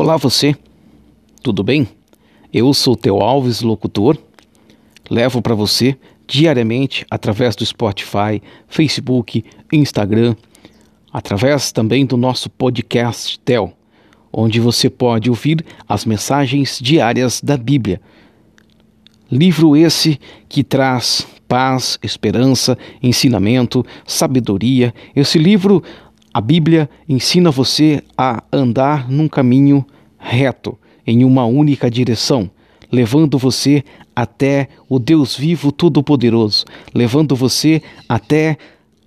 Olá você, tudo bem? Eu sou Teu Alves, locutor. Levo para você diariamente através do Spotify, Facebook, Instagram, através também do nosso podcast Tel, onde você pode ouvir as mensagens diárias da Bíblia. Livro esse que traz paz, esperança, ensinamento, sabedoria. Esse livro a Bíblia ensina você a andar num caminho reto, em uma única direção, levando você até o Deus vivo todo-poderoso, levando você até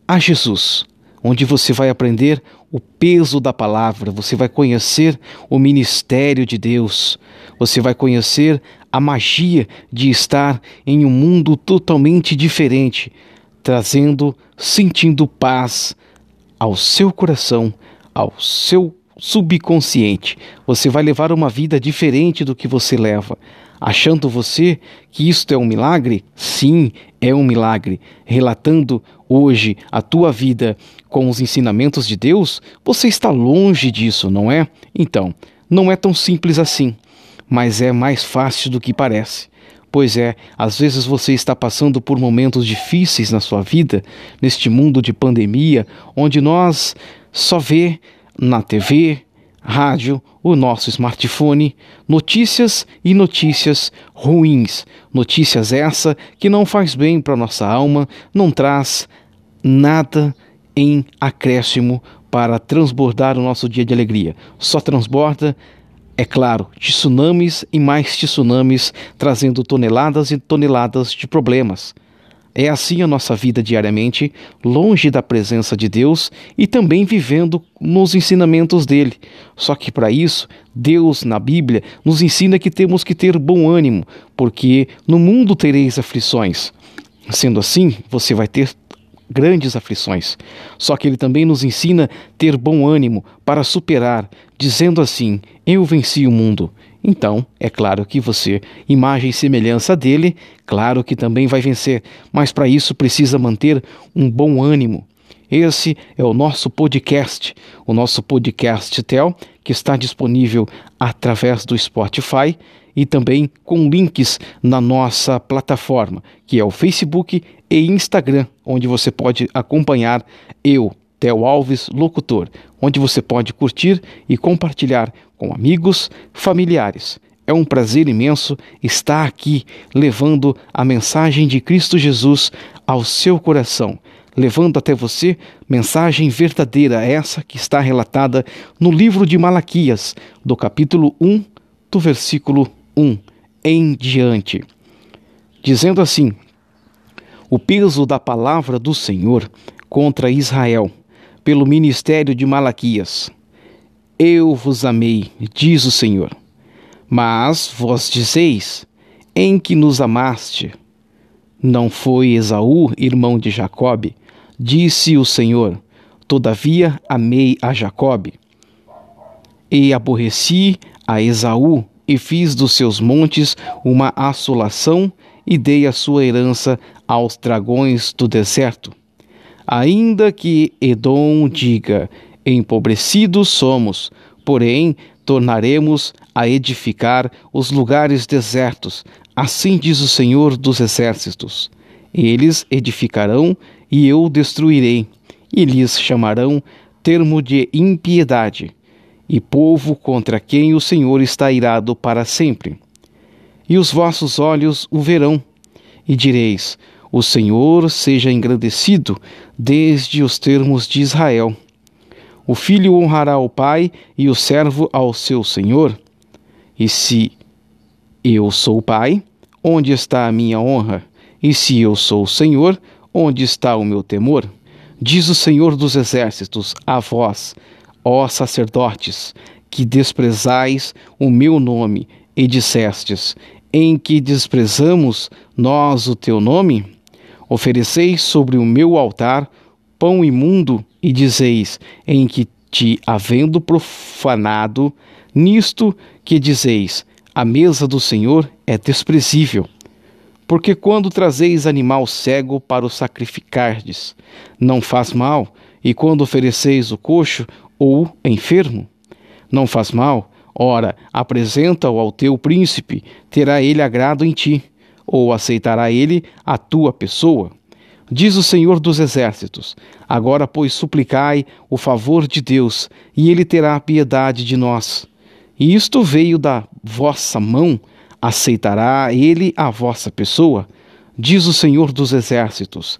a Jesus, onde você vai aprender o peso da palavra, você vai conhecer o ministério de Deus, você vai conhecer a magia de estar em um mundo totalmente diferente, trazendo, sentindo paz, ao seu coração, ao seu subconsciente. Você vai levar uma vida diferente do que você leva. Achando você que isto é um milagre? Sim, é um milagre. Relatando hoje a tua vida com os ensinamentos de Deus, você está longe disso, não é? Então, não é tão simples assim, mas é mais fácil do que parece. Pois é, às vezes você está passando por momentos difíceis na sua vida, neste mundo de pandemia, onde nós só vê na TV, rádio, o nosso smartphone, notícias e notícias ruins. Notícias essa que não faz bem para nossa alma, não traz nada em acréscimo para transbordar o nosso dia de alegria. Só transborda é claro, tsunamis e mais tsunamis trazendo toneladas e toneladas de problemas. É assim a nossa vida diariamente, longe da presença de Deus e também vivendo nos ensinamentos dele. Só que para isso, Deus na Bíblia nos ensina que temos que ter bom ânimo, porque no mundo tereis aflições. Sendo assim, você vai ter grandes aflições. Só que ele também nos ensina ter bom ânimo para superar, dizendo assim: Eu venci o mundo. Então, é claro que você, imagem e semelhança dele, claro que também vai vencer, mas para isso precisa manter um bom ânimo. Esse é o nosso podcast, o nosso podcast Tel, que está disponível através do Spotify e também com links na nossa plataforma, que é o Facebook e Instagram, onde você pode acompanhar eu, Theo Alves Locutor, onde você pode curtir e compartilhar com amigos, familiares. É um prazer imenso estar aqui levando a mensagem de Cristo Jesus ao seu coração, levando até você mensagem verdadeira, essa que está relatada no livro de Malaquias, do capítulo 1, do versículo 1 em diante, dizendo assim: O peso da palavra do Senhor contra Israel, pelo ministério de Malaquias. Eu vos amei, diz o Senhor. Mas vós dizeis: Em que nos amaste? Não foi Esaú, irmão de Jacobe? Disse o Senhor: Todavia amei a Jacobe. E aborreci a Esaú, e fiz dos seus montes uma assolação e dei a sua herança aos dragões do deserto. Ainda que Edom diga: Empobrecidos somos, porém tornaremos a edificar os lugares desertos, assim diz o Senhor dos Exércitos. Eles edificarão e eu destruirei, e lhes chamarão termo de impiedade e povo contra quem o Senhor está irado para sempre. E os vossos olhos o verão, e direis: O Senhor seja engrandecido desde os termos de Israel. O filho honrará o pai e o servo ao seu senhor. E se eu sou o pai, onde está a minha honra? E se eu sou o senhor, onde está o meu temor? Diz o Senhor dos exércitos a vós, ó sacerdotes, que desprezais o meu nome, e dissestes: Em que desprezamos nós o teu nome? Ofereceis sobre o meu altar pão imundo, e dizeis: Em que te havendo profanado, nisto que dizeis: A mesa do Senhor é desprezível. Porque quando trazeis animal cego para o sacrificardes, não faz mal, e quando ofereceis o coxo ou enfermo, não faz mal, Ora, apresenta-o ao teu príncipe, terá ele agrado em ti, ou aceitará ele a tua pessoa? Diz o Senhor dos Exércitos: Agora, pois, suplicai o favor de Deus, e ele terá piedade de nós. E isto veio da vossa mão, aceitará ele a vossa pessoa? Diz o Senhor dos Exércitos: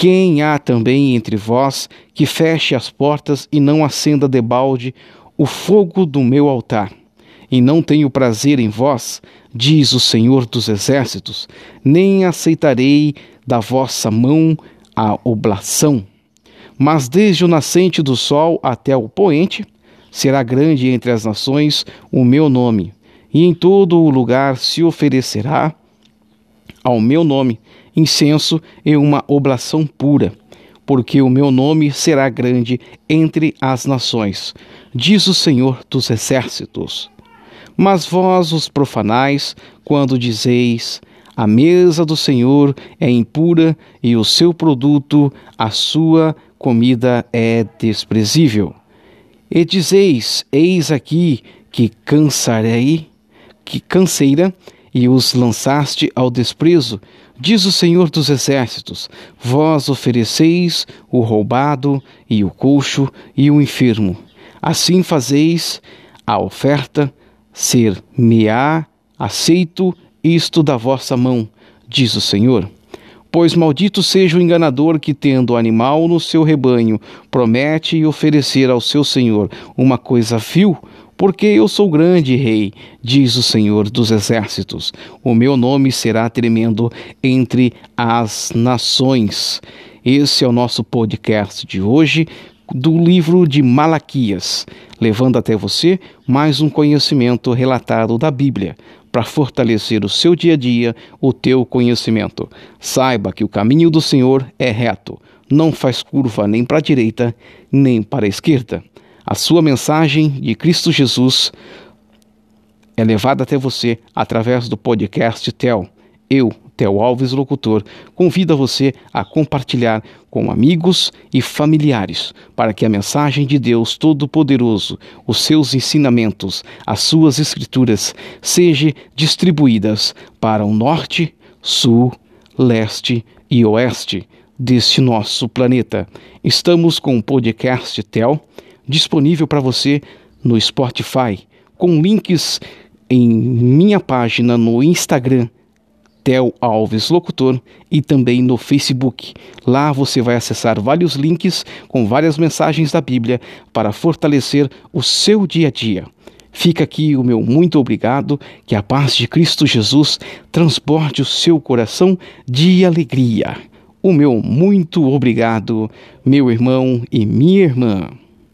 Quem há também entre vós que feche as portas e não acenda debalde o fogo do meu altar? E não tenho prazer em vós, diz o Senhor dos Exércitos, nem aceitarei da vossa mão a oblação. Mas desde o nascente do sol até o poente, será grande entre as nações o meu nome, e em todo o lugar se oferecerá ao meu nome incenso e uma oblação pura, porque o meu nome será grande entre as nações, diz o Senhor dos exércitos. Mas vós os profanais, quando dizeis: a mesa do Senhor é impura e o seu produto, a sua comida é desprezível. E dizeis: Eis aqui que cansarei, que canseira, e os lançaste ao desprezo, diz o Senhor dos Exércitos: Vós ofereceis o roubado e o coxo e o enfermo. Assim fazeis a oferta ser-me-á aceito isto da vossa mão, diz o Senhor. Pois maldito seja o enganador que, tendo animal no seu rebanho, promete oferecer ao seu Senhor uma coisa vil, porque eu sou grande rei, diz o Senhor dos exércitos. O meu nome será tremendo entre as nações. Esse é o nosso podcast de hoje do livro de Malaquias, levando até você mais um conhecimento relatado da Bíblia para fortalecer o seu dia a dia, o teu conhecimento. Saiba que o caminho do Senhor é reto, não faz curva nem para a direita, nem para a esquerda. A sua mensagem de Cristo Jesus é levada até você através do podcast TEL. Eu, Theo Alves Locutor, convida você a compartilhar com amigos e familiares, para que a mensagem de Deus Todo-Poderoso, os seus ensinamentos, as suas escrituras, sejam distribuídas para o norte, sul, leste e oeste deste nosso planeta. Estamos com o podcast Tel disponível para você no Spotify, com links em minha página no Instagram Tel Alves Locutor e também no Facebook. Lá você vai acessar vários links com várias mensagens da Bíblia para fortalecer o seu dia a dia. Fica aqui o meu muito obrigado, que a paz de Cristo Jesus transporte o seu coração de alegria. O meu muito obrigado, meu irmão e minha irmã.